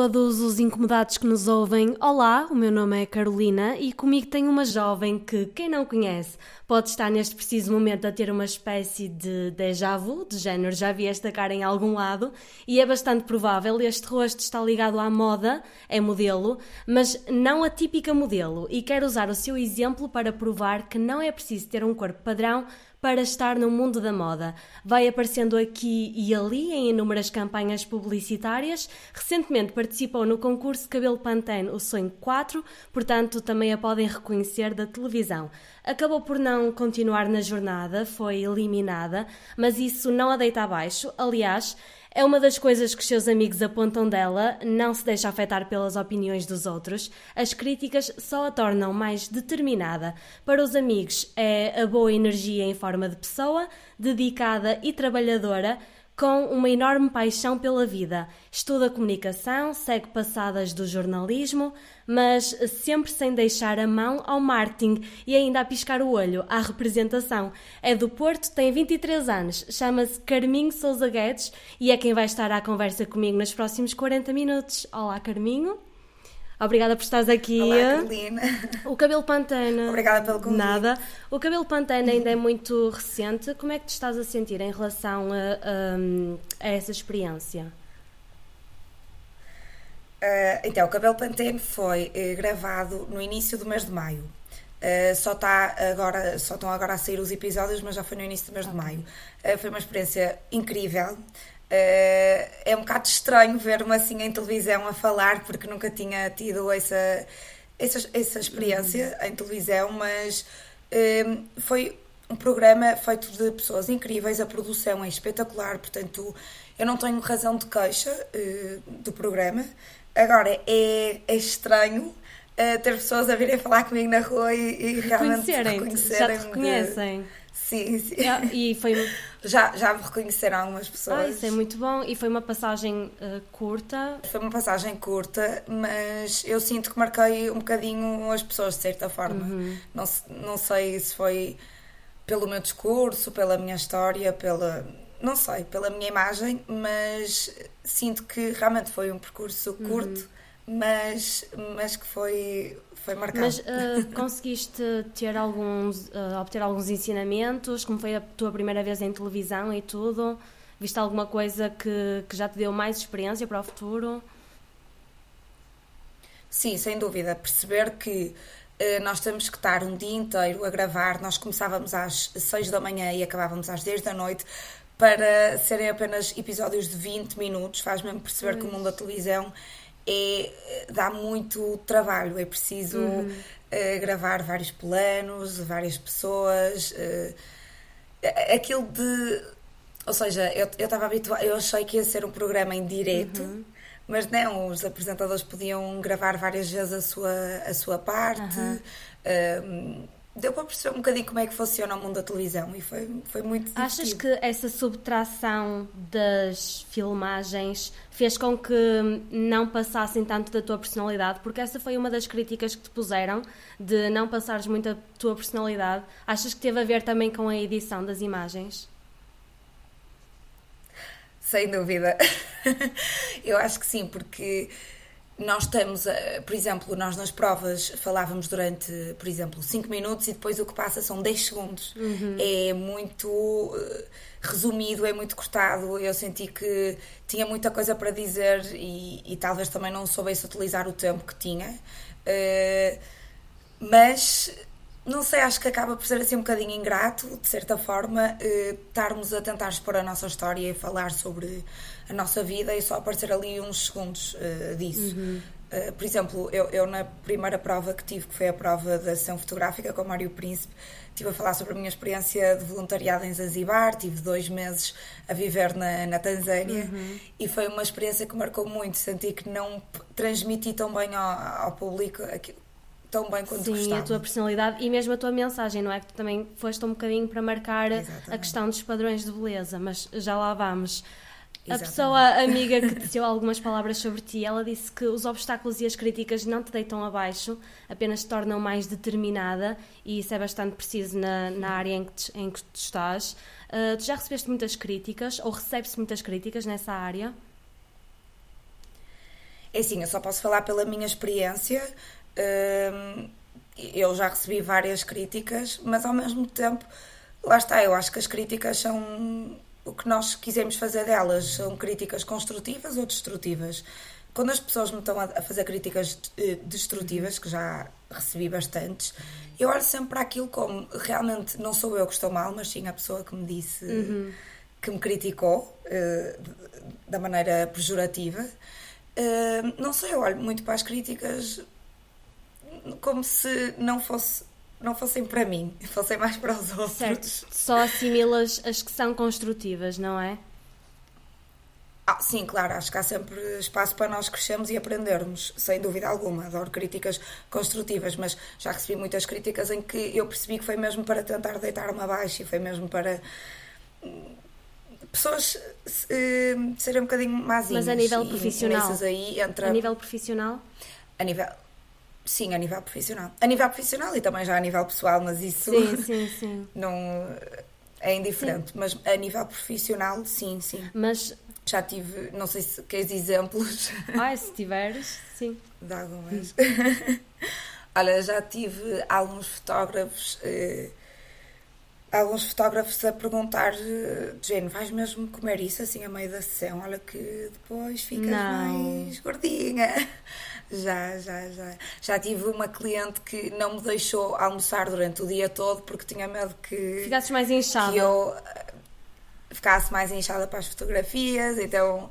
todos os incomodados que nos ouvem. Olá, o meu nome é Carolina e comigo tenho uma jovem que, quem não conhece, pode estar neste preciso momento a ter uma espécie de déjà vu, de género, já vi esta cara em algum lado, e é bastante provável. Este rosto está ligado à moda, é modelo, mas não a típica modelo, e quero usar o seu exemplo para provar que não é preciso ter um corpo padrão para estar no mundo da moda. Vai aparecendo aqui e ali em inúmeras campanhas publicitárias. Recentemente participou no concurso Cabelo Pantene O Sonho 4, portanto também a podem reconhecer da televisão. Acabou por não continuar na jornada, foi eliminada, mas isso não a deita abaixo. Aliás, é uma das coisas que seus amigos apontam dela, não se deixa afetar pelas opiniões dos outros. As críticas só a tornam mais determinada. Para os amigos, é a boa energia em forma de pessoa, dedicada e trabalhadora, com uma enorme paixão pela vida. Estuda comunicação, segue passadas do jornalismo, mas sempre sem deixar a mão ao marketing e ainda a piscar o olho à representação. É do Porto, tem 23 anos, chama-se Carminho Souza Guedes e é quem vai estar à conversa comigo nos próximos 40 minutos. Olá, Carminho. Obrigada por estares aqui. Olá, Carolina. O cabelo pantene. Obrigada pelo convite. Nada. O cabelo pantene ainda é muito recente. Como é que te estás a sentir em relação a, a, a essa experiência? Uh, então, o Cabelo Pantene foi uh, gravado no início do mês de maio. Uh, só, tá agora, só estão agora a sair os episódios, mas já foi no início do mês de maio. foi uma experiência incrível. É um bocado estranho ver-me assim em televisão a falar, porque nunca tinha tido essa, essa, essa experiência uhum. em televisão, mas foi um programa feito de pessoas incríveis, a produção é espetacular, portanto eu não tenho razão de queixa do programa. Agora é, é estranho ter pessoas a virem falar comigo na rua e, e realmente reconhecerem, já te reconhecem. De, Sim, sim. e foi... já, já me reconheceram algumas pessoas. Ah, isso é muito bom. E foi uma passagem uh, curta? Foi uma passagem curta, mas eu sinto que marquei um bocadinho as pessoas, de certa forma. Uhum. Não, não sei se foi pelo meu discurso, pela minha história, pela. Não sei, pela minha imagem, mas sinto que realmente foi um percurso uhum. curto, uhum. mas, mas que foi foi marcado. Mas uh, conseguiste ter alguns, uh, obter alguns ensinamentos? Como foi a tua primeira vez em televisão e tudo? Viste alguma coisa que, que já te deu mais experiência para o futuro? Sim, sem dúvida. Perceber que uh, nós temos que estar um dia inteiro a gravar. Nós começávamos às 6 da manhã e acabávamos às 10 da noite para serem apenas episódios de 20 minutos. Faz mesmo perceber pois. que o mundo da televisão é, dá muito trabalho, é preciso uhum. uh, gravar vários planos, várias pessoas, uh, aquilo de. Ou seja, eu estava habituada, eu achei que ia ser um programa em direto. Uhum. Mas não, os apresentadores podiam gravar várias vezes a sua, a sua parte. Uhum. Uh, deu para perceber um bocadinho como é que funciona o mundo da televisão e foi, foi muito divertido. Achas que essa subtração das filmagens fez com que não passassem tanto da tua personalidade? Porque essa foi uma das críticas que te puseram, de não passares muito a tua personalidade. Achas que teve a ver também com a edição das imagens? Sem dúvida. Eu acho que sim, porque nós estamos, por exemplo, nós nas provas falávamos durante, por exemplo, 5 minutos e depois o que passa são 10 segundos. Uhum. É muito eh, resumido, é muito cortado. Eu senti que tinha muita coisa para dizer e, e talvez também não soubesse utilizar o tempo que tinha. Uh, mas não sei, acho que acaba por ser assim um bocadinho ingrato, de certa forma, uh, estarmos a tentar expor a nossa história e falar sobre a nossa vida e só aparecer ali uns segundos uh, disso. Uhum. Uh, por exemplo, eu, eu, na primeira prova que tive, que foi a prova da sessão fotográfica com o Mário Príncipe, estive a falar sobre a minha experiência de voluntariado em Zanzibar, tive dois meses a viver na, na Tanzânia uhum. e foi uma experiência que marcou muito. Senti que não transmiti tão bem ao, ao público aquilo, tão bem quanto Sim, gostava. a tua personalidade e mesmo a tua mensagem, não é? Que tu também foste um bocadinho para marcar Exatamente. a questão dos padrões de beleza, mas já lá vamos. A pessoa amiga que disse algumas palavras sobre ti, ela disse que os obstáculos e as críticas não te deitam abaixo, apenas te tornam mais determinada e isso é bastante preciso na, na área em que, te, em que tu estás. Uh, tu já recebeste muitas críticas ou recebes muitas críticas nessa área? É assim, eu só posso falar pela minha experiência. Hum, eu já recebi várias críticas, mas ao mesmo tempo, lá está, eu acho que as críticas são o que nós quisemos fazer delas. São críticas construtivas ou destrutivas. Quando as pessoas me estão a fazer críticas eh, destrutivas, que já recebi bastantes, eu olho sempre para aquilo como realmente não sou eu que estou mal, mas sim a pessoa que me disse, uhum. que me criticou uh, da maneira pejorativa. Uh, não sei, eu olho muito para as críticas como se não fosse não fossem para mim, fossem mais para os outros. Certo, só assimilas as que são construtivas, não é? Ah, sim, claro, acho que há sempre espaço para nós crescermos e aprendermos, sem dúvida alguma. Adoro críticas construtivas, mas já recebi muitas críticas em que eu percebi que foi mesmo para tentar deitar-me abaixo e foi mesmo para hum, pessoas uh, serem um bocadinho másinhas. Mas a nível profissional? Aí entra... A nível profissional? A nível... Sim, a nível profissional. A nível profissional e também já a nível pessoal, mas isso sim, sim, sim. não é indiferente. Sim. Mas a nível profissional, sim, sim. Mas já tive, não sei se queres exemplos. Ah, se tiveres, sim. De algumas. Olha, já tive alguns fotógrafos. Eh, alguns fotógrafos a perguntar eh, Jane, vais mesmo comer isso assim a meio da sessão? Olha que depois ficas não. mais gordinha. Já, já, já. Já tive uma cliente que não me deixou almoçar durante o dia todo porque tinha medo que. Ficasses mais inchada. Que eu ficasse mais inchada para as fotografias, então.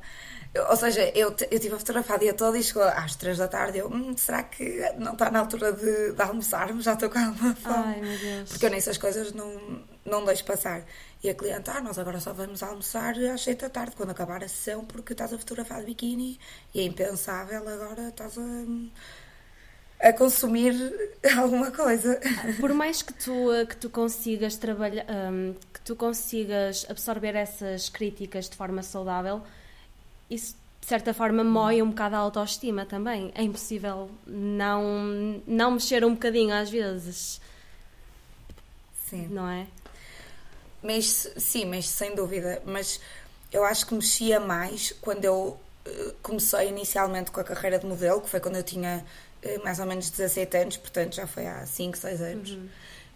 Ou seja, eu, eu tive a fotografar o dia todo e chegou às três da tarde. Eu, hum, será que não está na altura de, de almoçarmos? Já estou com alguma fome. Ai, meu Deus. Porque eu nessas coisas não, não deixo passar. E a cliente, ah, nós agora só vamos almoçar às seis da tarde, quando acabar a sessão, porque estás a fotografar de biquíni e é impensável agora estás a, a consumir alguma coisa. Por mais que tu, que tu consigas trabalhar, um, que tu consigas absorver essas críticas de forma saudável, isso de certa forma moe um bocado a autoestima também. É impossível não, não mexer um bocadinho às vezes. Sim. Não é? Mas, sim, mas sem dúvida. Mas eu acho que mexia mais quando eu uh, comecei inicialmente com a carreira de modelo, que foi quando eu tinha uh, mais ou menos 17 anos, portanto já foi há 5, 6 anos. Uhum.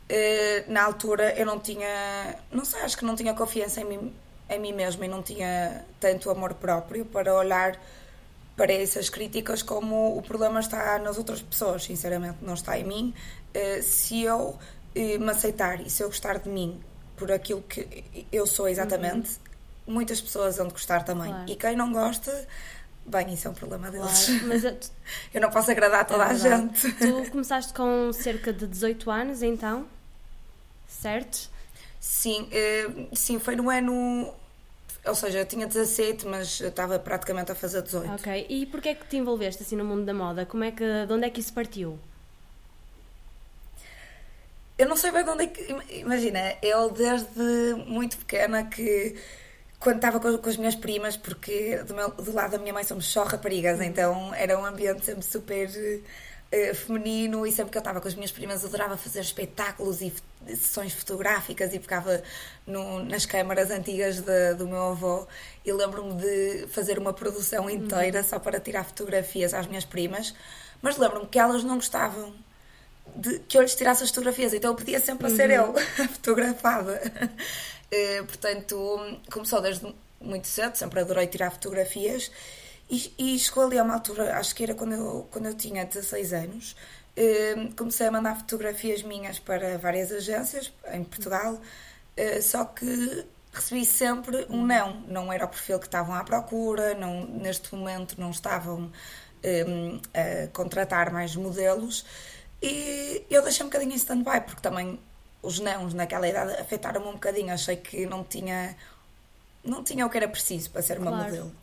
Uh, na altura eu não tinha, não sei, acho que não tinha confiança em mim, em mim mesma e não tinha tanto amor próprio para olhar para essas críticas como o problema está nas outras pessoas, sinceramente, não está em mim. se eu me aceitar e se eu gostar de mim por aquilo que eu sou exatamente, uhum. muitas pessoas vão de gostar também. Claro. E quem não gosta, bem, isso é um problema deles. Claro, mas eu, eu não posso agradar toda é a gente. Tu começaste com cerca de 18 anos, então? Certo? Sim, uh, sim, foi no ano. Ou seja, eu tinha 17, mas eu estava praticamente a fazer 18. Ok, e porquê é que te envolveste assim no mundo da moda? Como é que, de onde é que isso partiu? Eu não sei bem de onde é que. Imagina, eu desde muito pequena que. Quando estava com, com as minhas primas, porque do, meu, do lado da minha mãe somos só raparigas, uhum. então era um ambiente sempre super uh, feminino e sempre que eu estava com as minhas primas adorava fazer espetáculos e sessões fotográficas e ficava no, nas câmaras antigas de, do meu avô e lembro-me de fazer uma produção inteira uhum. só para tirar fotografias às minhas primas, mas lembro-me que elas não gostavam de, que eu lhes tirasse as fotografias, então eu pedia sempre uhum. a ser eu a fotografada. Uh, portanto, começou desde muito cedo, sempre adorei tirar fotografias e, e chegou ali a uma altura, acho que era quando eu, quando eu tinha 16 anos, uh, comecei a mandar fotografias minhas para várias agências em Portugal, uh, só que recebi sempre um uhum. não. Não era o perfil que estavam à procura, não, neste momento não estavam um, a contratar mais modelos. E eu deixei um bocadinho em stand-by, porque também os nãos naquela idade afetaram-me um bocadinho. Achei que não tinha, não tinha o que era preciso para ser uma claro. modelo.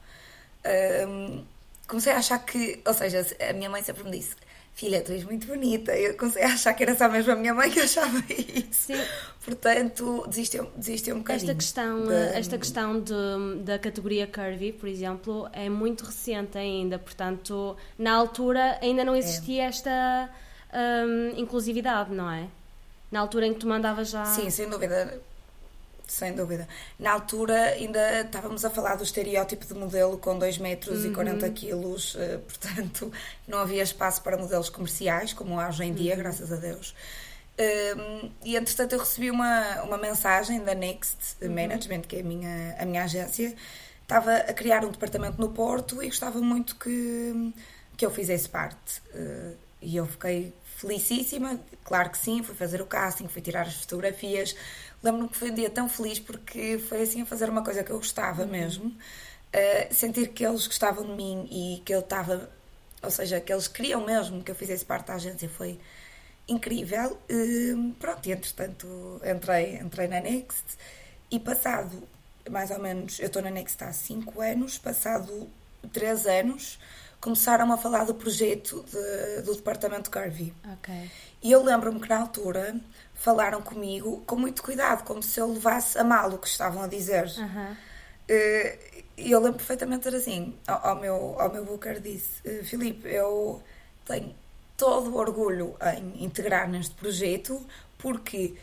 Um, comecei a achar que, ou seja, a minha mãe sempre me disse: Filha, tu és muito bonita. Eu comecei a achar que era só mesmo a minha mãe que achava isso. Sim. Portanto, desisti, desisti um bocadinho. Esta questão, de... esta questão de, da categoria curvy, por exemplo, é muito recente ainda. Portanto, na altura ainda não existia é. esta um, inclusividade, não é? Na altura em que tu mandavas já. Sim, sem dúvida. sem dúvida. Na altura ainda estávamos a falar do estereótipo de modelo com 2 metros uhum. e 40 quilos, uh, portanto não havia espaço para modelos comerciais, como há hoje em dia, uhum. graças a Deus. Um, e entretanto eu recebi uma, uma mensagem da Next uhum. Management, que é a minha, a minha agência, estava a criar um departamento no Porto e gostava muito que, que eu fizesse parte. Uh, e eu fiquei felicíssima, claro que sim, fui fazer o casting, fui tirar as fotografias. Lembro-me que foi um dia tão feliz porque foi assim a fazer uma coisa que eu gostava uhum. mesmo. Uh, sentir que eles gostavam de mim e que eu estava, ou seja, que eles queriam mesmo que eu fizesse parte da agência foi incrível. Uh, pronto, e entretanto entrei, entrei na Next e passado mais ou menos, eu estou na Next há 5 anos, passado 3 anos, começaram a falar do projeto de, do departamento Curvy. Okay. E eu lembro-me que na altura falaram comigo com muito cuidado, como se eu levasse a mal o que estavam a dizer. Uhum. E eu lembro perfeitamente de assim, ao, meu, ao meu booker disse, eh, Filipe, eu tenho todo o orgulho em integrar neste projeto, porque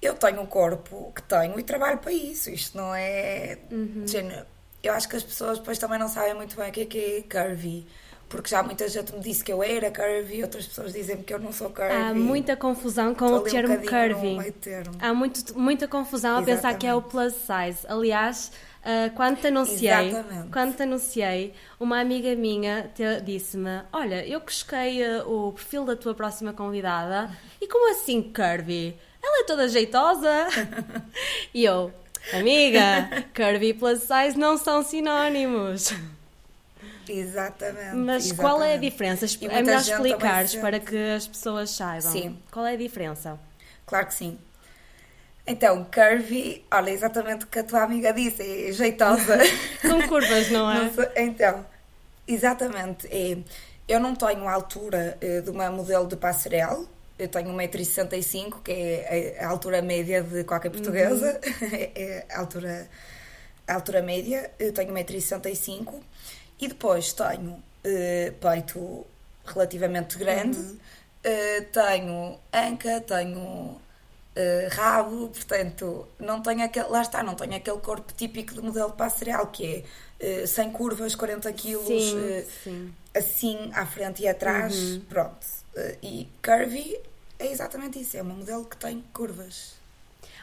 eu tenho um corpo que tenho e trabalho para isso. Isto não é. Uhum. Eu acho que as pessoas depois também não sabem muito bem o que é que é curvy. Porque já muita gente me disse que eu era curvy, outras pessoas dizem-me que eu não sou curvy. Há muita confusão com Estou o termo um curvy. Termo. Há muito, muita confusão a pensar que é o plus size. Aliás, Uh, quando te anunciei, quando te anunciei, uma amiga minha disse-me: Olha, eu cusquei uh, o perfil da tua próxima convidada e como assim curvy? ela é toda jeitosa. e eu, amiga, curvy e plus size não são sinónimos. Exatamente. Mas exatamente. qual é a diferença? É melhor explicares para que as pessoas saibam. Sim. Qual é a diferença? Claro que sim. Então, curvy, olha, exatamente o que a tua amiga disse, é jeitosa. Com curvas, não é? Então, exatamente. É, eu não tenho a altura eh, de uma modelo de passarela, eu tenho 1,65m, que é a altura média de qualquer portuguesa, uhum. é a altura, a altura média, eu tenho 1,65m e depois tenho uh, peito relativamente grande, uhum. uh, tenho anca, tenho uh, rabo, portanto, não tenho aquele, lá está, não tenho aquele corpo típico de modelo passarel, que é sem curvas, 40 quilos, sim, sim. assim à frente e atrás, uhum. pronto. E curvy é exatamente isso, é uma modelo que tem curvas.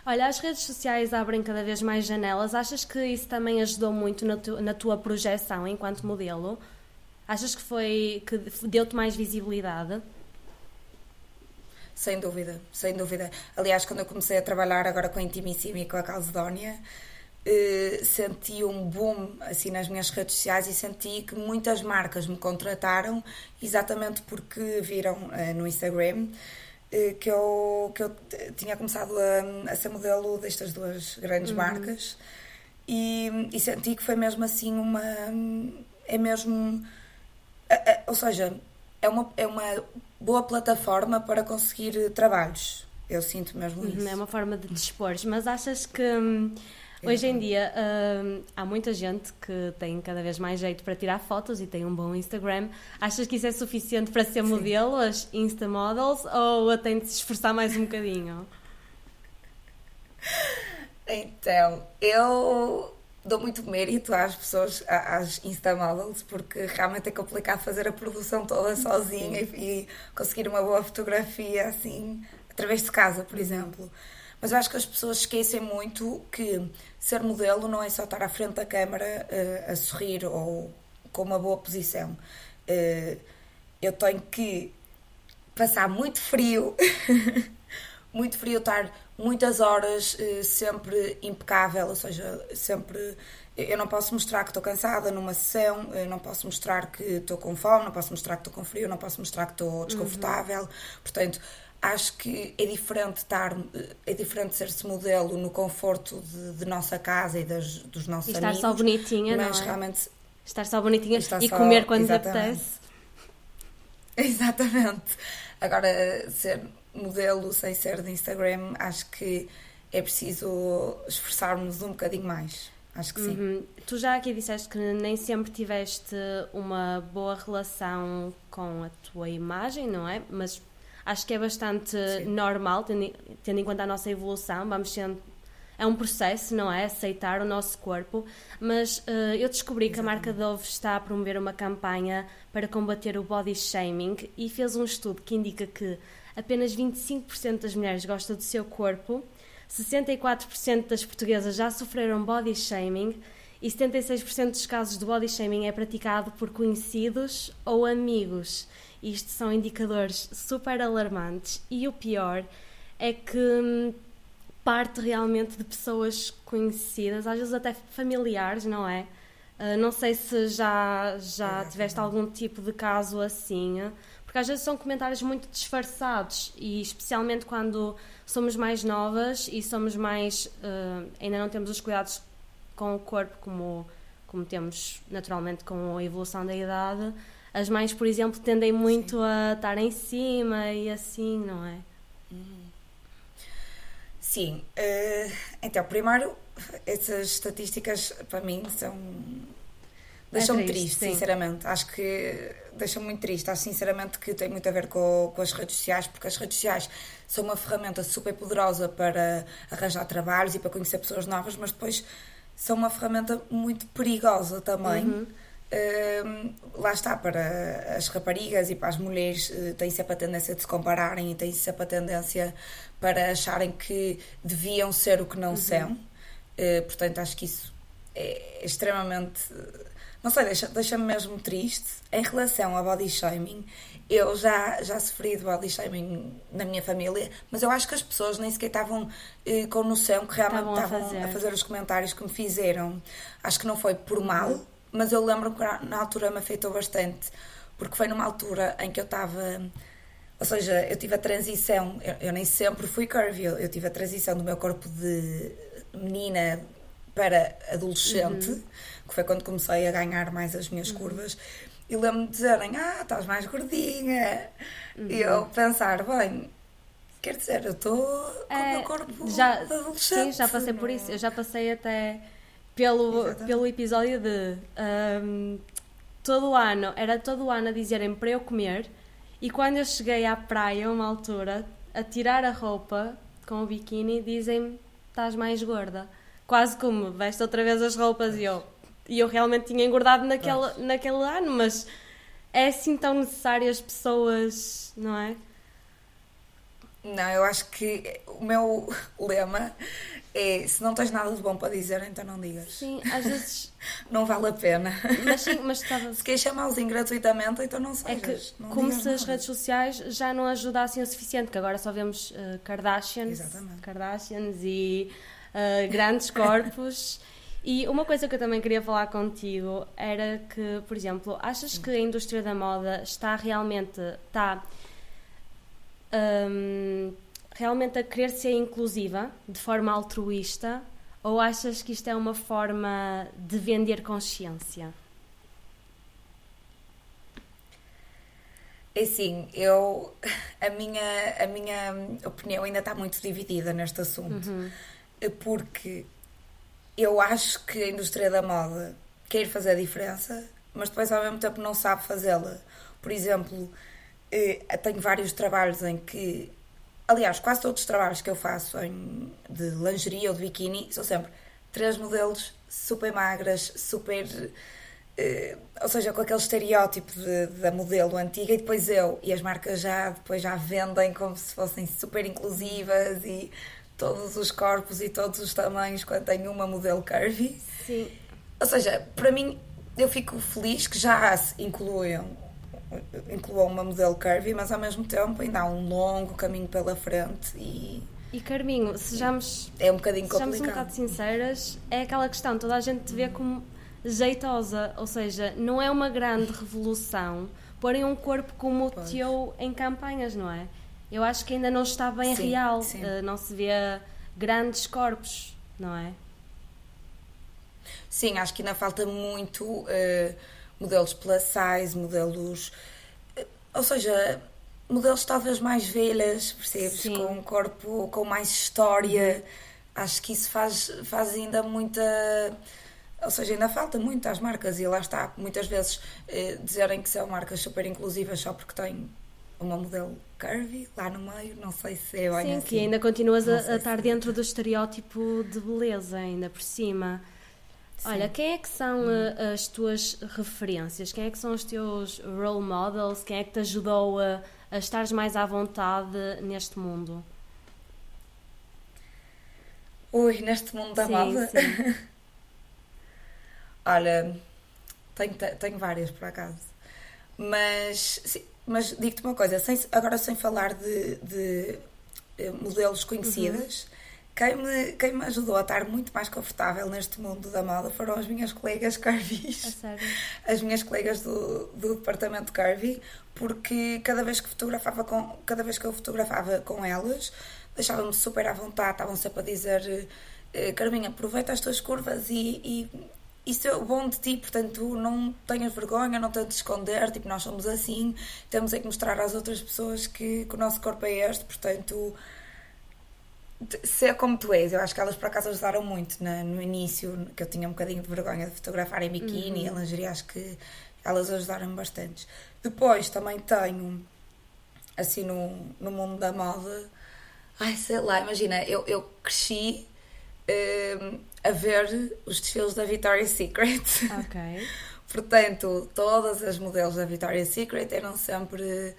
Olha, as redes sociais abrem cada vez mais janelas. Achas que isso também ajudou muito na, tu, na tua projeção enquanto modelo? Achas que foi que deu-te mais visibilidade? Sem dúvida, sem dúvida. Aliás, quando eu comecei a trabalhar agora com a Intimissima e com a Calcedónia, eh, senti um boom assim nas minhas redes sociais e senti que muitas marcas me contrataram exatamente porque viram eh, no Instagram eh, que eu, que eu tinha começado a, a ser modelo destas duas grandes uhum. marcas e, e, senti que foi mesmo assim uma. É mesmo. ou seja, é uma, é uma boa plataforma para conseguir trabalhos. Eu sinto mesmo uhum, isso. É uma forma de dispor, mas achas que hum, Hoje em dia uh, há muita gente que tem cada vez mais jeito para tirar fotos e tem um bom Instagram. Achas que isso é suficiente para ser Sim. modelo, as Insta Models, ou tem de se esforçar mais um bocadinho? Então, eu dou muito mérito às pessoas, às Insta Models, porque realmente é complicado fazer a produção toda sozinha e, e conseguir uma boa fotografia assim, através de casa, por exemplo. Mas eu acho que as pessoas esquecem muito que ser modelo não é só estar à frente da câmara uh, a sorrir ou com uma boa posição. Uh, eu tenho que passar muito frio, muito frio, estar muitas horas uh, sempre impecável, ou seja, sempre. Eu não posso mostrar que estou cansada numa sessão, não posso mostrar que estou com fome, não posso mostrar que estou com frio, não posso mostrar que estou desconfortável. Uhum. Portanto, acho que é diferente estar é diferente ser-se modelo no conforto de, de, nossa casa e das, dos nossos e estar amigos. Estar só bonitinha, mas não é? realmente estar só bonitinha e só, comer quando apetece. Exatamente. Agora ser modelo sem ser de Instagram, acho que é preciso esforçarmos um bocadinho mais. Acho que sim. Uhum. Tu já aqui disseste que nem sempre tiveste uma boa relação com a tua imagem, não é? Mas acho que é bastante Sim. normal, tendo, tendo, em conta a nossa evolução, vamos sendo é um processo, não é? Aceitar o nosso corpo, mas uh, eu descobri Exatamente. que a marca Dove está a promover uma campanha para combater o body shaming e fez um estudo que indica que apenas 25% das mulheres gostam do seu corpo, 64% das portuguesas já sofreram body shaming e 76% dos casos de body shaming é praticado por conhecidos ou amigos. Isto são indicadores super alarmantes e o pior é que hum, parte realmente de pessoas conhecidas, às vezes até familiares, não é? Uh, não sei se já, já tiveste algum tipo de caso assim, porque às vezes são comentários muito disfarçados e especialmente quando somos mais novas e somos mais. Uh, ainda não temos os cuidados com o corpo como, como temos naturalmente com a evolução da idade. As mães, por exemplo, tendem muito Sim. a estar em cima e assim, não é? Uhum. Sim, uh, então, primeiro, essas estatísticas para mim são. deixam-me é triste, triste sinceramente. Acho que deixam-me muito triste. Acho sinceramente que tem muito a ver com, com as redes sociais, porque as redes sociais são uma ferramenta super poderosa para arranjar trabalhos e para conhecer pessoas novas, mas depois são uma ferramenta muito perigosa também. Uhum. Lá está, para as raparigas e para as mulheres uh, tem sempre a tendência de se compararem e tem sempre a tendência para acharem que deviam ser o que não uhum. são. Uh, portanto, acho que isso é extremamente. Não sei, deixa-me deixa mesmo triste. Em relação ao body shaming, eu já, já sofri de body shaming na minha família, mas eu acho que as pessoas nem sequer estavam eh, com noção que realmente estavam, a, fazer. a, fazer. os comentários que me fizeram. Acho que não foi por mal, uhum. Mas eu lembro que na altura me afetou bastante, porque foi numa altura em que eu estava ou seja, eu tive a transição, eu, eu nem sempre fui curvy, eu, eu, tive a transição do meu corpo de menina para adolescente, uhum. que foi quando comecei a ganhar mais as minhas uhum. curvas. E lembro-me de dizerem: Ah, estás mais gordinha. Uhum. E eu pensar: Bem, quer dizer, eu estou com é, o meu corpo já, de adolescente. Sim, já passei por isso. Eu já passei até pelo, pelo episódio de. Um, todo o ano, era todo o ano a dizerem para eu comer e quando eu cheguei à praia, uma altura, a tirar a roupa com o biquíni, dizem-me: estás mais gorda. Quase como veste outra vez as roupas e eu, e eu realmente tinha engordado naquele, naquele ano, mas é assim tão necessário as pessoas, não é? Não, eu acho que o meu lema é se não tens nada de bom para dizer, então não digas. Sim, às vezes. não vale a pena. Mas sim, mas estava. Se queres chamá-los gratuitamente, então não sejas. É que, não como se nada. as redes sociais já não ajudassem o suficiente, que agora só vemos uh, Kardashians, Exatamente. Kardashians e uh, grandes corpos. E uma coisa que eu também queria falar contigo era que, por exemplo, achas que a indústria da moda está realmente. Está, um, realmente a querer ser inclusiva de forma altruísta ou achas que isto é uma forma de vender consciência? É assim, eu a minha, a minha opinião ainda está muito dividida neste assunto. Uhum. Porque eu acho que a indústria da moda quer fazer a diferença, mas depois ao mesmo tempo não sabe fazê-la. Por exemplo, eh, tenho vários trabalhos em que Aliás, quase todos os trabalhos que eu faço em, de lingerie ou de biquíni são sempre três modelos super magras, super. Uh, ou seja, com aquele estereótipo de, da modelo antiga e depois eu e as marcas já depois já vendem como se fossem super inclusivas e todos os corpos e todos os tamanhos quando tem uma modelo curvy. Sim. Ou seja, para mim eu fico feliz que já se incluam incluam uma modelo curvy, mas ao mesmo tempo ainda há um longo caminho pela frente e e Carminho, sejamos, é um bocadinho sejamos um bocado sinceras, é aquela questão, toda a gente te vê como jeitosa, ou seja, não é uma grande revolução porem um corpo como pois. o teu em campanhas, não é? Eu acho que ainda não está bem sim, real, sim. Uh, não se vê grandes corpos, não é? Sim, acho que ainda falta muito uh, modelos plus size, modelos. Ou seja, modelos talvez mais velhas, percebes? Sim. Com um corpo com mais história. Acho que isso faz, faz ainda muita. Ou seja, ainda falta muito às marcas e lá está, muitas vezes eh, dizerem que são marcas super inclusivas só porque têm uma modelo curvy lá no meio, não sei se é Sim, assim. que ainda continuas a, a, estar dentro do estereótipo de beleza, ainda por cima. Sim. Olha, quem é que são hum. as tuas referências? Quem é que são os teus role models? Quem é que te ajudou a, a estares mais à vontade neste mundo? Ui, neste mundo da sim, moda? Sim. Olha, tenho, tenho várias por acaso. Mas, sim, mas digo-te uma coisa, sem, agora sem falar de, de eh, modelos conhecidas, uhum. Quem, me, quem me ajudou a estar muito mais confortável neste mundo da moda foram as minhas colegas Curvys. As minhas colegas do, do departamento Curvy, porque cada vez que fotografava com, cada vez que eu fotografava com elas, deixava-me super à vontade, estavam sempre a dizer eh, Carminha, aproveita as tuas curvas e, e isso é bom de ti, portanto, não tenhas vergonha, não tentes esconder, tipo, nós somos assim, temos é que mostrar às outras pessoas que, que o nosso corpo é este, portanto, ser como tu és. Eu acho que elas por acaso ajudaram muito na, no início, que eu tinha um bocadinho de vergonha de fotografar em biquíni uhum. e lingerie, acho que elas ajudaram bastante. Depois também tenho, assim, no, no mundo da moda, ai, sei lá, imagina, eu, eu cresci. Hum, a ver os desfiles da Victoria's Secret. Ok. Portanto, todas as modelos da Victoria's Secret eram sempre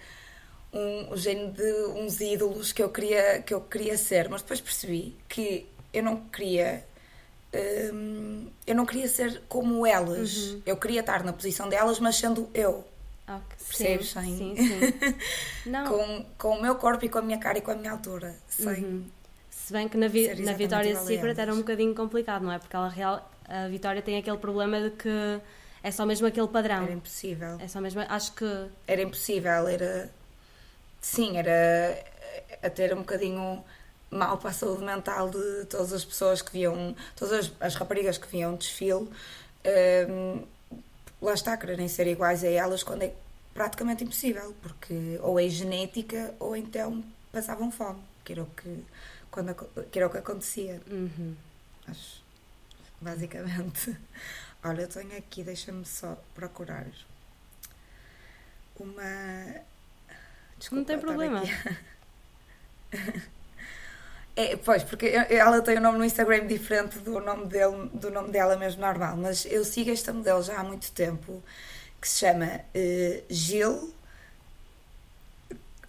um, um género de uns ídolos que eu queria que eu queria ser, mas depois percebi que eu não queria hum, eu não queria ser como elas. Uhum. Eu queria estar na posição delas, mas sendo eu. Okay. Percebes? Sim, sim, sim. com, com o meu corpo e com a minha cara e com a minha altura. Sem, uhum. Se bem que na, vi na Victoria's Secret era um bocadinho complicado, não é? Porque ela real, a Vitória tem aquele problema de que é só mesmo aquele padrão. Era impossível. É só mesmo, acho que... Era impossível, era... Sim, era... Até era um bocadinho mal para a saúde mental de todas as pessoas que viam... Todas as, as raparigas que viam desfile. Um, lá está, quererem ser iguais a elas quando é praticamente impossível, porque ou é genética ou então passavam fome, que era o que quando, que era o que acontecia. Uhum. Acho, basicamente. Olha, eu tenho aqui, deixa-me só procurar uma. Desculpa, Não tem problema. É, pois, porque ela tem um nome no Instagram diferente do nome, dele, do nome dela mesmo normal, mas eu sigo esta modelo já há muito tempo que se chama uh, Gil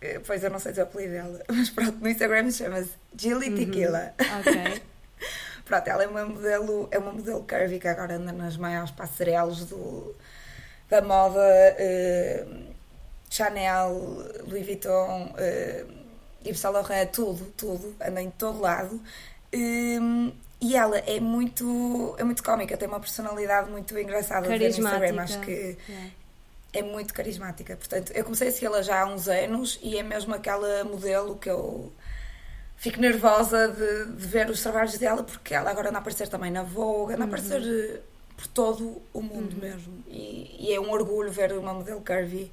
eh, pois eu não sei se é o apelido dela, mas pronto, no Instagram chama-se Jilly uhum. Tequila. Ok. pronto, ela é uma modelo, é uma modelo curvy que agora anda nas maiores passarelas do, da moda uh, Chanel, Louis Vuitton, uh, Yves Saint Laurent, tudo, tudo, anda em todo lado. Um, e ela é muito, é muito cómica, tem uma personalidade muito engraçada de ver no Instagram. Acho que yeah é muito carismática. Portanto, eu comecei a segui-la já há uns anos e é mesmo aquela modelo que eu fico nervosa de, de, ver os trabalhos dela porque ela agora anda a aparecer também na Vogue, anda a aparecer uhum. Eh, por todo o mundo uhum. mesmo. E, e, é um orgulho ver uma modelo curvy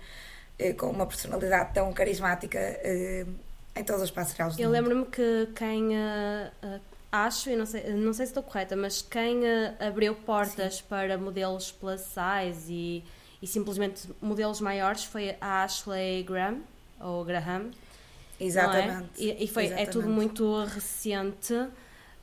com uma personalidade tão carismática eh, em todos os passarelos Eu lembro-me que quem uh, acho, e não sei, não sei se estou correta, mas quem abriu portas Sim. para modelos plus size e e simplesmente modelos maiores foi a Ashley Graham, ou Graham. É? Exatamente. É? E, e, foi, Exatamente. é tudo muito recente.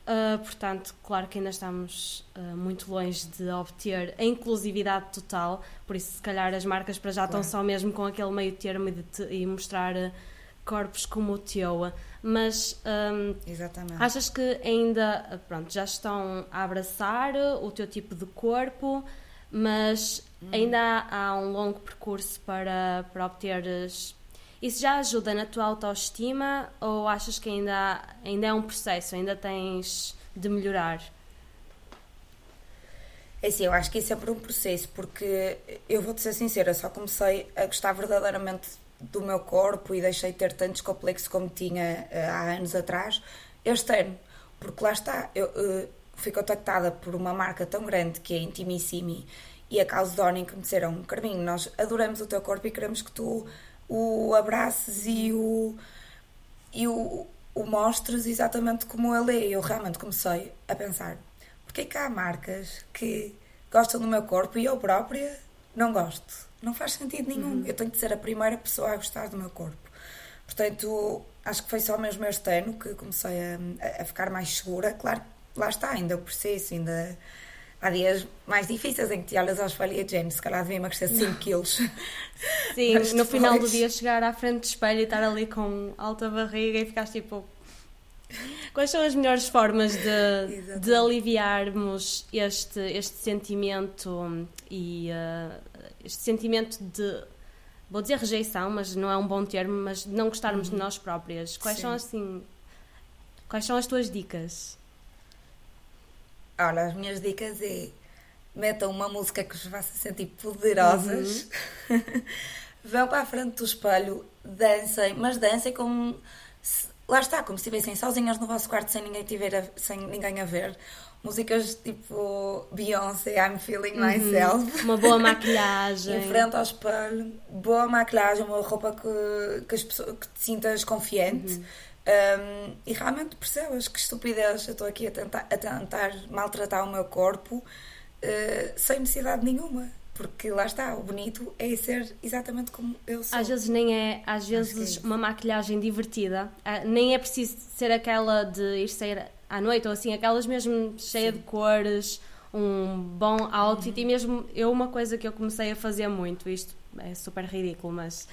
Uh, portanto, claro que ainda estamos uh, muito longe de obter a inclusividade total, por isso, se calhar, as marcas para já claro. estão só mesmo com aquele meio termo e, te, e mostrar uh, corpos como o teu. Mas um, achas que ainda pronto, já estão a abraçar o teu tipo de corpo? mas hum. ainda há, há, um longo percurso para, para obteres. Isso já ajuda na tua autoestima ou achas que ainda, ainda é um processo, ainda tens de melhorar? É assim, eu acho que isso é por um processo, porque eu vou-te ser sincera, só comecei a gostar verdadeiramente do meu corpo e deixei de ter tantos complexos como tinha uh, há anos atrás este ano, porque lá está, eu, uh, fui contactada por uma marca tão grande que é Intimissimi e a Calzedoning que me disseram Carminho, nós adoramos o teu corpo e queremos que tu o abraces e o, e o, o mostres exatamente como ele é. Eu realmente comecei a pensar porque é que há marcas que gostam do meu corpo e eu própria não gosto. Não faz sentido nenhum. Uhum. Eu tenho de ser a primeira pessoa a gostar do meu corpo. Portanto, acho que foi só mesmo este ano que comecei a, a ficar mais segura. Claro, lá está, ainda o processo, ainda há dias mais difíceis em que te olhas ao espelho e a Jane, se calhar devia emagrecer 5 quilos. Sim, no depois... final do dia chegar à frente do espelho e estar ali com alta barriga e ficar tipo. Quais são as melhores formas de, de aliviarmos este, este sentimento e uh, este sentimento de vou dizer rejeição, mas não é um bom termo, mas de não gostarmos uhum. de nós próprias. Quais Sim. são assim quais são as tuas dicas? Olha, as minhas dicas é metam uma música que vos faça sentir poderosas, uhum. vão para a frente do espelho, dancem, mas dancem como se, lá está, como se estivessem sozinhas no vosso quarto sem ninguém, tiver a, sem ninguém a ver. Músicas tipo Beyoncé, I'm Feeling uhum. Myself. Uma boa maquilhagem. em frente ao espelho, boa maquilhagem, uma roupa que, que, as pessoas, que te sintas confiante. Uhum um, e realmente percebes que estupidez, eu estou aqui a tentar, a tentar maltratar o meu corpo uh, sem necessidade nenhuma. Porque lá está, o bonito é ser exatamente como eu sou. Às vezes nem é, às vezes é uma maquilhagem divertida, uh, nem é preciso ser aquela de ir sair à noite ou assim, aquelas mesmo cheia Sim. de cores, um bom outfit. Uhum. E mesmo eu, uma coisa que eu comecei a fazer muito, isto é super ridículo, mas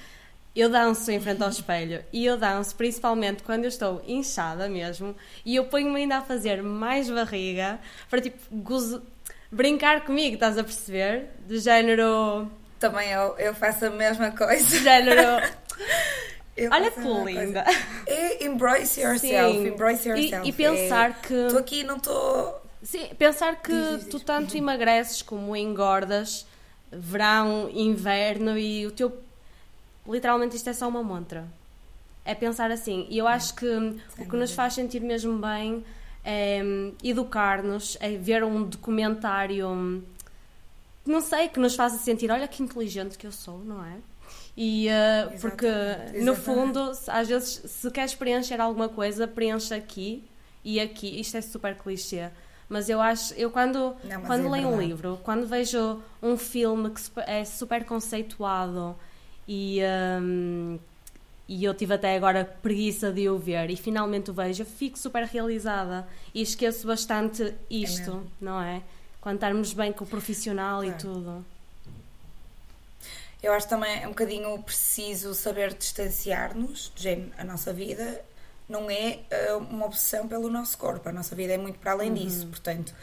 eu danço em frente ao espelho e eu danço principalmente quando eu estou inchada mesmo e eu ponho-me ainda a fazer mais barriga para tipo gozo... brincar comigo, estás a perceber? De género. Também eu, eu faço a mesma coisa. De género. Olha que linda! É embrace yourself, Sim. embrace yourself. E, e pensar é, que. Estou aqui não estou. Sim, pensar que diz, diz. tu tanto emagreces como engordas, verão, inverno e o teu literalmente isto é só uma montra. É pensar assim. E eu acho que o que nos faz sentir mesmo bem é hum, educar-nos, é ver um documentário, hum, não sei, que nos faça sentir, olha que inteligente que eu sou, não é? E uh, porque Exatamente. no fundo, às vezes, se queres preencher alguma coisa, preenche aqui e aqui. Isto é super clichê. Mas eu acho, eu quando, não, quando é leio verdade. um livro, quando vejo um filme que é super conceituado e, um, e eu tive até agora preguiça de o ver e finalmente o vejo, fico super realizada e esqueço bastante isto, é não é? Quando estarmos bem com o profissional claro. e tudo. Eu acho também é um bocadinho preciso saber distanciar-nos, a nossa vida não é uh, uma obsessão pelo nosso corpo, a nossa vida é muito para além uhum. disso, portanto.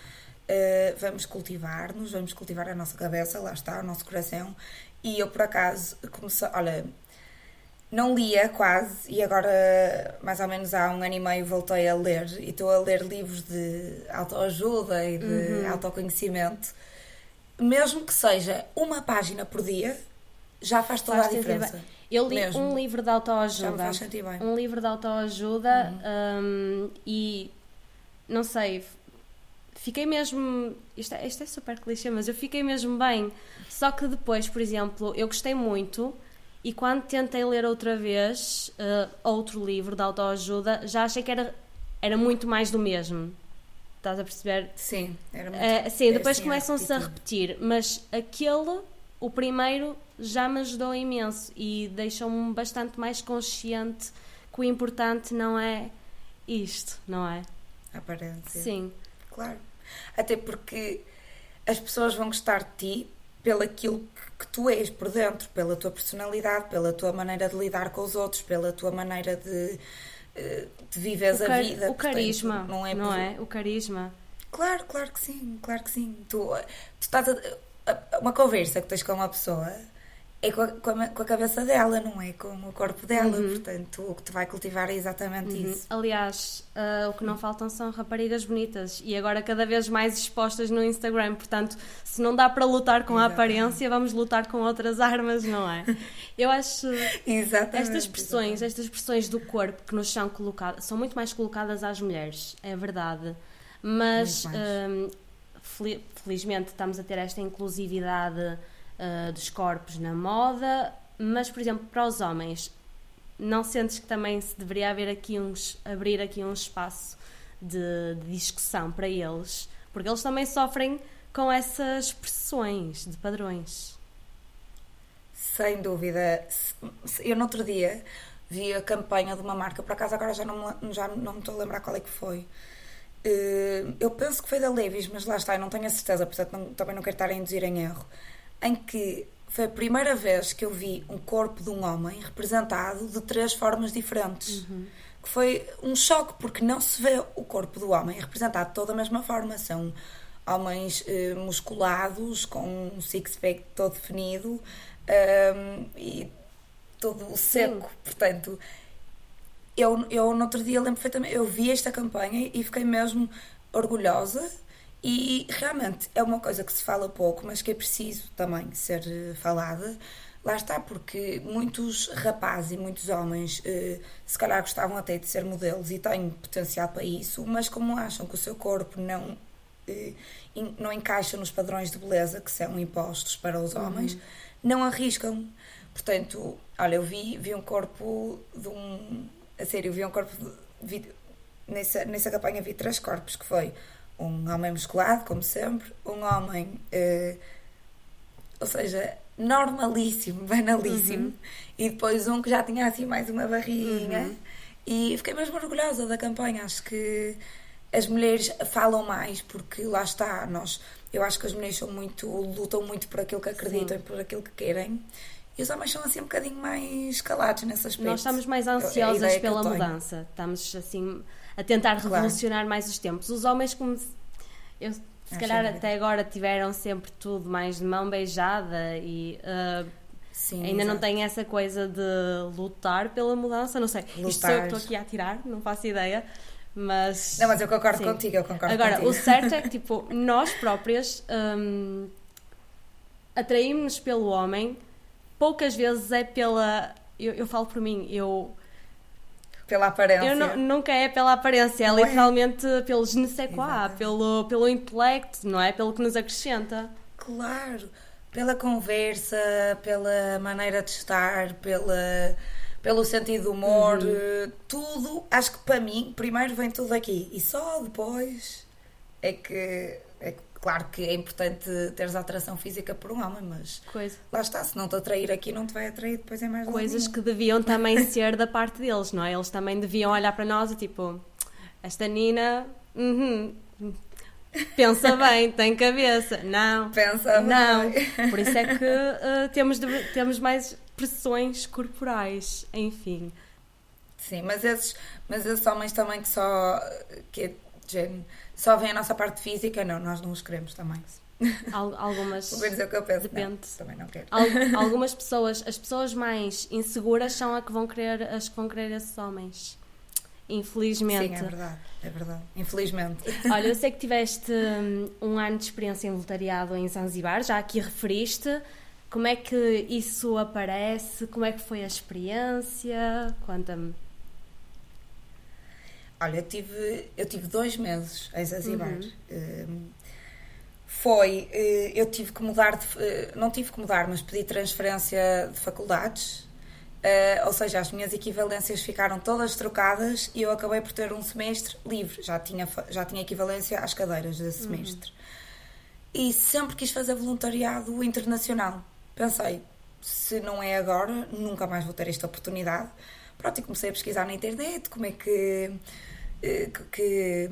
Uh, vamos cultivar-nos, vamos cultivar a nossa cabeça, lá está, o nosso coração, e eu, por acaso, comecei. Olha, não lia quase e agora, mais ou menos há um ano e meio, voltei a ler e estou a ler livros de autoajuda e de uhum. autoconhecimento. Mesmo que seja uma página por dia, já faz toda faz a diferença. Eu li Mesmo. um livro de autoajuda. Já me faz Um livro de autoajuda uhum. um, e não sei, fiquei mesmo. Isto é, isto é super clichê, mas eu fiquei mesmo bem. Só que depois, por exemplo, eu gostei muito e quando tentei ler outra vez uh, outro livro de autoajuda, já achei que era, era muito mais do mesmo. Estás a perceber? Sim, era muito. Uh, sim, depois assim, começam-se a repetir, mas aquele, o primeiro, já me ajudou imenso e deixou-me bastante mais consciente que o importante não é isto, não é? A aparência. Sim. Claro. Até porque as pessoas vão gostar de ti pelo aquilo que, que, tu és por dentro, pela tua personalidade, pela tua maneira de lidar com os outros, pela tua maneira de, eh, de viveres a vida. O carisma, não é? Não por... é? O carisma. Claro, claro que sim, claro que sim. Tu, tu estás a, a, uma conversa que tens com uma pessoa é com a, com a, com a, cabeça dela, não é com o corpo dela. Uhum. Portanto, o que te vai cultivar é exatamente uhum. isso. Aliás, uh, o que não faltam são raparigas bonitas e agora cada vez mais expostas no Instagram. Portanto, se não dá para lutar com exatamente. a aparência, vamos lutar com outras armas, não é? Eu acho exatamente, estas expressões, exatamente. estas expressões do corpo que nos são colocadas, são muito mais colocadas às mulheres, é verdade. Mas um, felizmente estamos a ter esta inclusividade uh, dos corpos na moda, mas, por exemplo, para os homens, não sentes que também se deveria haver aqui uns, abrir aqui um espaço de, de discussão para eles? Porque eles também sofrem com essas pressões de padrões. Sem dúvida. Eu, no outro dia, vi a campanha de uma marca, por acaso agora já não me, já não me estou a lembrar qual é que foi. Uh, eu penso que foi da Levis, mas lá está, eu não tenho a certeza, portanto não, também não quero estar a induzir em erro. Em que foi a primeira vez que eu vi um corpo de um homem representado de três formas diferentes. Uhum. Que foi um choque, porque não se vê o corpo do homem representado de toda a mesma forma. São homens uh, musculados, com um six-pack todo definido um, ehm, e todo seco. Sim. Portanto, eu, eu no outro dia lembro perfeitamente, eu vi esta campanha e fiquei mesmo orgulhosa e realmente é uma coisa que se fala pouco, mas que é preciso também ser eh, falada. Lá está, porque muitos rapazes e muitos homens eh, se calhar gostavam até de ser modelos e têm potencial para isso, mas como acham que o seu corpo não, eh, não encaixa nos padrões de beleza que são impostos para os homens, uhum. não arriscam. Portanto, olha, eu vi, vi um corpo de um a sério, vi um corpo. Vi, nessa, nessa campanha vi três corpos, que foi um homem musculado, como sempre, um homem. Uh, ou seja, normalíssimo, banalíssimo, uhum. e depois um que já tinha assim mais uma barriguinha. Uhum. E fiquei mesmo orgulhosa da campanha. Acho que as mulheres falam mais porque lá está, nós. Eu acho que as mulheres são muito, lutam muito por aquilo que acreditam Sim. e por aquilo que querem. E os homens são assim um bocadinho mais calados nesse aspecto. Nós estamos mais ansiosas é pela mudança. Estamos assim a tentar revolucionar claro. mais os tempos. Os homens, como eu, se Acho calhar até agora tiveram sempre tudo mais de mão beijada e uh, Sim, ainda exato. não têm essa coisa de lutar pela mudança. Não sei. Lutar. Isto sou eu que estou aqui a tirar, não faço ideia. Mas, não, mas eu concordo sim. contigo, eu concordo Agora, contigo. o certo é que, tipo, nós próprias um, atraímos-nos pelo homem poucas vezes é pela. Eu, eu falo por mim, eu. Pela aparência. Eu nunca é pela aparência, é não é literalmente é? pelo je ne sais quoi, pelo, pelo intelecto, não é? Pelo que nos acrescenta. Claro, pela conversa, pela maneira de estar, pela, pelo sentido de humor, uhum. tudo. Acho que para mim, primeiro vem tudo aqui e só depois é que Claro que é importante teres atração física por um homem, mas Coisa. lá está, se não te atrair aqui, não te vai atrair depois é mais Coisas que deviam também ser da parte deles, não é? Eles também deviam olhar para nós e tipo, esta Nina, uhum, pensa bem, tem cabeça. Não, pensa não. Bem. Por isso é que uh, temos, de, temos mais pressões corporais, enfim. Sim, mas esses, mas esses homens também que só. que é, só vem a nossa parte física, não, nós não os queremos também. algumas. Vou dizer o que eu penso. Depende. Não, também não quero. algumas pessoas, as pessoas mais inseguras são as que vão querer, as que vão querer esses homens. Infelizmente. Sim, é verdade, é verdade. Infelizmente. Olha, eu sei que tiveste um, um ano de experiência em voluntariado em Zanzibar, já aqui referiste. Como é que isso aparece? Como é que foi a experiência? Conta-me. Olha, eu tive, eu tive dois meses em Zanzibar. Uhum. Um, foi, eh, eu tive que mudar, de, eh, não tive que mudar, mas pedi transferência de faculdades. Uh, ou seja, as minhas equivalências ficaram todas trocadas e eu acabei por ter um semestre livre. Já tinha, já tinha equivalência às cadeiras desse uhum. semestre. E sempre quis fazer voluntariado internacional. Pensei, se não é agora, nunca mais vou ter esta oportunidade. Pronto, e comecei a pesquisar na internet como é que eh, que,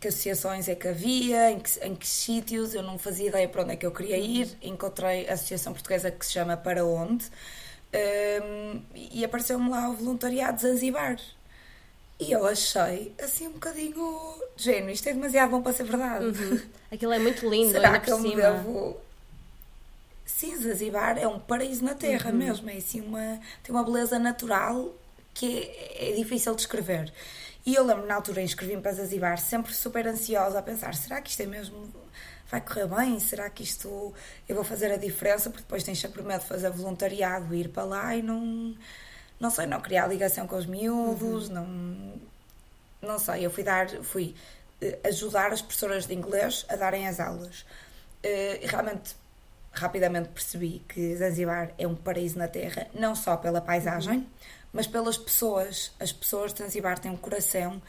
que associações é que havia, em que, em que sítios, eu não fazia ideia para onde é que eu queria ir. Encontrei a associação portuguesa que se chama Para Onde um, ehm, e apareceu-me lá o voluntariado de Zanzibar. E eu achei assim um bocadinho gênio, isto é demasiado bom para ser verdade. Uhum. Aquilo é muito lindo, Será que eu me devo. Sim, Zanzibar é um paraíso na terra uhum. mesmo, é assim uma, tem uma beleza natural que é, é difícil de descrever. E eu lembro na altura inscrevi-me para Zanzibar, sempre super ansiosa a pensar: será que isto é mesmo. vai correr bem? Será que isto. eu vou fazer a diferença? Porque depois tens sempre medo de fazer voluntariado, ir para lá e não. não sei, não criar ligação com os miúdos, uhum. não. não sei. Eu fui dar. fui eh, ajudar as professoras de inglês a darem as aulas. Eh, e realmente rapidamente percebi que Zanzibar é um paraíso na Terra, não só pela paisagem, uhum mas pelas pessoas. As pessoas de Zanzibar têm um coração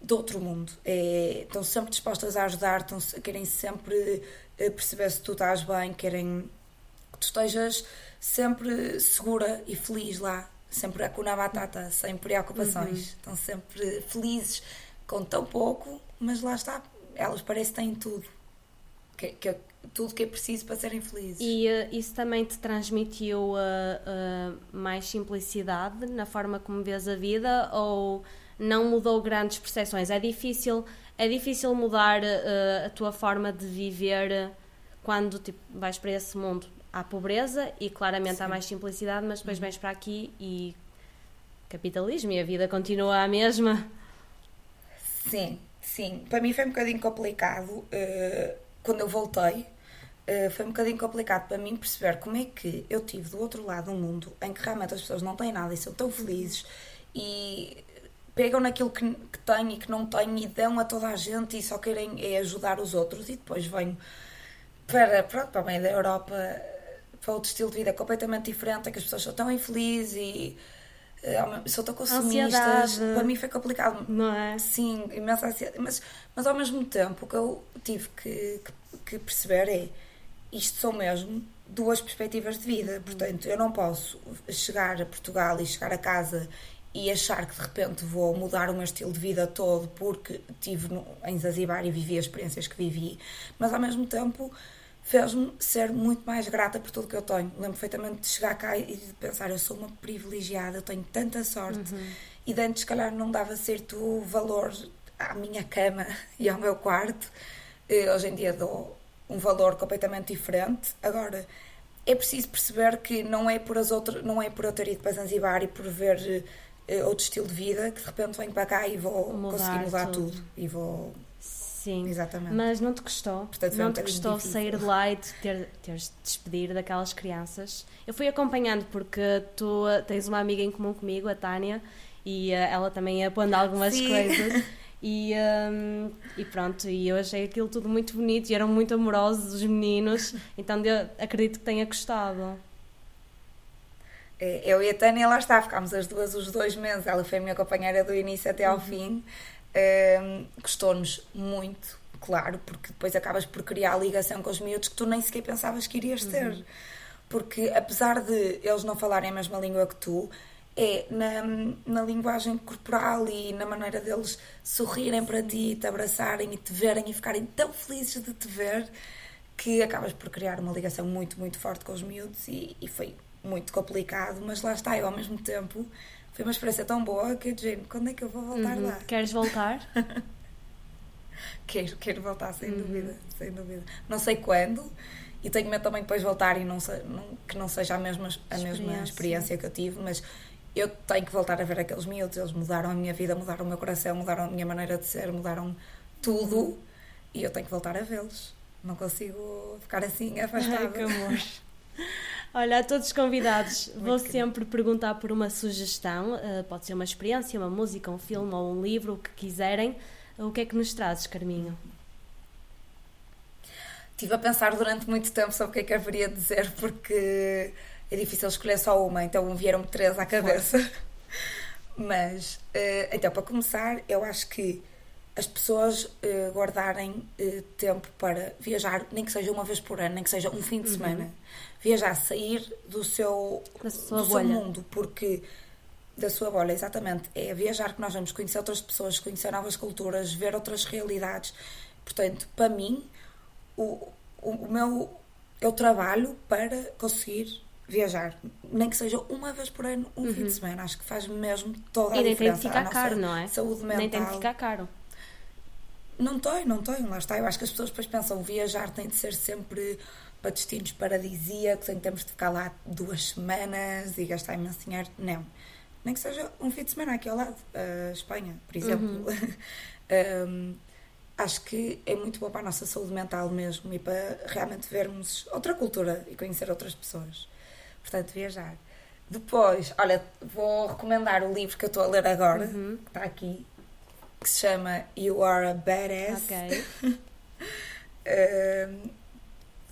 de outro mundo. É, estão sempre dispostas a ajudar, estão, querem sempre eh, perceber se tu estás bem, querem que tu estejas sempre segura e feliz lá. sempre a na batata, sem preocupações. Uhum. Estão sempre felizes com tão pouco, mas lá está, elas parecem que têm tudo. Que, que, tudo que é preciso para serem felizes. E uh, isso também te transmitiu uh, uh, mais simplicidade na forma como vês a vida ou não mudou grandes percepções? É difícil, é difícil mudar a tua forma de viver quando tipo, vais para esse mundo. Há pobreza e claramente Sim. há mais simplicidade, mas depois uhum. vens para aqui e capitalismo e a vida continua a mesma. Sim, sim. Para mim foi um bocadinho complicado quando eu voltei, uh, foi um bocadinho complicado para mim perceber como é que eu tive do outro lado um mundo em que realmente as pessoas não têm nada e são tão felizes e pegam naquilo que, que têm e que não têm e dão a toda a gente e só querem é ajudar os outros e depois venho para, pronto, para o meio da Europa para outro estilo de vida completamente diferente, em que as pessoas são tão infelizes e são tão consumistas. Para mim foi complicado. Não é? Sim, imensa ansiedade. Mas, mas ao mesmo tempo o que eu tive que, que, que perceber é isto são mesmo duas perspectivas de vida. Portanto, eu não posso chegar a Portugal e chegar a casa e achar que de repente vou mudar o meu estilo de vida todo porque estive em Zanzibar e vivi as experiências que vivi, mas ao mesmo tempo fez-me ser muito mais grata por tudo que eu tenho. Lembro perfeitamente de chegar cá e de pensar: eu sou uma privilegiada, eu tenho tanta sorte. Uhum. E de antes, se calhar, não dava certo valor à minha cama e ao meu quarto. Hoje em dia dou um valor completamente diferente. Agora, é preciso perceber que não é por as outras, não é por eu ter ido para Zanzibar e por ver uh, outro estilo de vida que de repente venho para cá e vou mudar conseguir mudar tudo. tudo. e vou Sim, Exatamente. mas não te custou? Portanto, não te custou difícil. sair de lá e ter, teres de despedir daquelas crianças? Eu fui acompanhando porque tu eh, tens uma amiga em comum comigo, a Tânia, e uh, ela também ia pondo algumas Sim. coisas. E, um, e pronto, e eu achei aquilo tudo muito bonito e eram muito amorosos os meninos, então eu acredito que tenha gostado. É, eu e a Tânia lá está, ficámos as duas os dois meses, ela foi a minha companheira do início até ao uhum. fim. Um, Gostou-nos muito, claro, porque depois acabas por criar a ligação com os miúdos que tu nem sequer pensavas que irias ter. Uhum. Porque apesar de eles não falarem a mesma língua que tu, é na, na linguagem corporal e na maneira deles sorrirem para ti, te abraçarem e te verem e ficarem tão felizes de te ver que acabas por criar uma ligação muito, muito forte com os miúdos e, e foi muito complicado, mas lá está, eu ao mesmo tempo foi uma experiência tão boa que eu disse, quando é que eu vou voltar uhum. lá? Queres voltar? quero, quero voltar, sem uhum. dúvida, sem dúvida. Não sei quando, e tenho medo também depois voltar e não, não, que não seja a mesma, a mesma experiência que eu tive, mas eu tenho que voltar a ver aqueles miúdos, eles mudaram a minha vida, mudaram o meu coração, mudaram a minha maneira de ser, mudaram tudo e eu tenho que voltar a vê-los. Não consigo ficar assim afastada. Ai, que amor. Olha, a todos os convidados, Muito vou querido. sempre perguntar por uma sugestão, uh, pode ser uma experiência, uma música, um filme ou um livro, o que quiserem. O que é que nos trazes, Carminho? Estive a pensar durante muito tempo sobre o que é que haveria de dizer, porque é difícil escolher só uma, então vieram-me três à cabeça. Mas, uh, então, para começar, eu acho que as pessoas uh, guardarem uh, tempo para viajar, nem que seja uma vez por ano, nem que seja um fim de uhum. Viajar, sair do seu, do seu mundo, porque da sua bolha, exatamente, é viajar que nós vamos conhecer outras pessoas, conhecer novas culturas, ver outras realidades. Portanto, para mim, o, o, meu eu trabalho para conseguir viajar, nem que seja uma vez por ano, um uhum. fim de uhum. semana, acho que faz mesmo toda a e diferença. E nem tem de ficar caro, não é? Saúde mental. Nem tem de ficar caro. Não tem, não tem, lá está. Eu acho que as pessoas depois pensam viajar tem de ser sempre para destinos paradisíacos, em que temos de ficar lá duas semanas e gastar imenso dinheiro. Não. Nem que seja um fim de semana aqui ao lado, a Espanha, por exemplo. Uhum. um, acho que é muito bom para a nossa saúde mental mesmo e para realmente vermos outra cultura e conhecer outras pessoas portanto, viajar. Depois, olha, vou recomendar o livro que eu estou a ler agora, uhum. que está aqui, que se chama You Are a Badass. Ok. uh,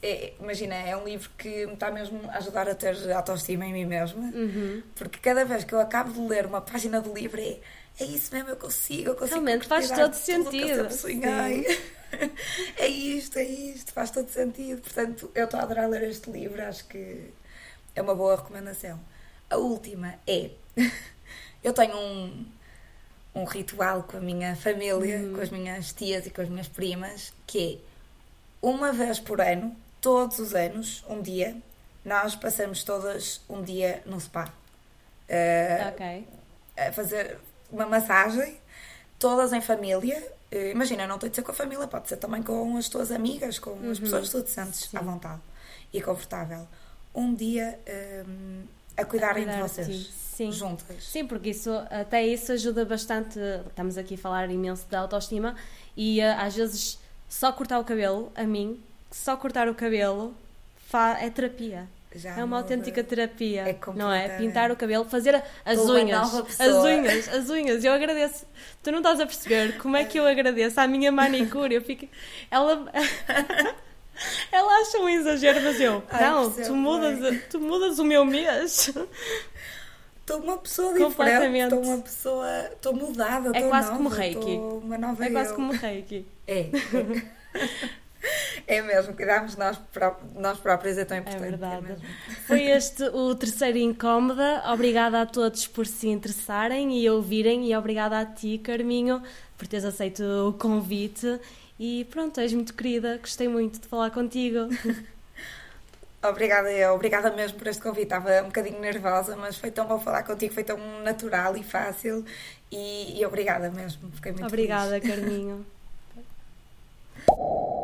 é, imagina, é um livro que me está mesmo a ajudar a ter autoestima em mim mesma, uhum. porque cada vez que eu acabo de ler uma página do livro é, é isso mesmo, eu consigo, eu consigo. Realmente faz todo sentido. é isto, é isto, faz todo sentido. Portanto, eu estou a adorar ler este livro, acho que é uma boa recomendação. A última é eu tenho um, um ritual com a minha família, uhum. com as minhas tias e com as minhas primas, que é uma vez por ano, todos os anos, um dia, nós passamos todas um dia no spa. Uh, ok. A fazer uma massagem, todas em família. Uh, imagina, não tem de ser com a família, pode ser também com as tuas amigas, com uhum. as pessoas que tu te sentes Sim. à vontade e confortável. Um dia um, a cuidarem a cuidar de vocês. Sim. Juntas. Sim, porque isso, até isso ajuda bastante. Estamos aqui a falar imenso de autoestima e uh, às vezes só cortar o cabelo, a mim, só cortar o cabelo é terapia. Já é uma autêntica terapia, é não é? Pintar o cabelo, fazer as unhas, as unhas, as unhas. Eu agradeço. Tu não estás a perceber como é que eu agradeço à minha manicure. Eu fico, ela, ela acha um exagero, mas eu, Ai, não, tu mudas, tu mudas o meu mês. Estou uma pessoa diferente, estou uma pessoa, estou mudada, é quase nova, como reiki. Uma nova é eu. quase como reiki. É. É mesmo, cuidarmos nós, nós próprios é tão importante. É verdade. É Foi este o terceiro Incómoda. Obrigada a todos por se interessarem e ouvirem, e obrigada a ti, Carminho, por teres aceito o convite. E pronto, és muito querida, gostei muito de falar contigo. Obrigada eu, obrigada mesmo por este convite. Estava um bocadinho nervosa, mas foi tão bom falar contigo, foi tão natural e fácil. E, e obrigada mesmo, fiquei muito Obrigada, feliz. Carminho.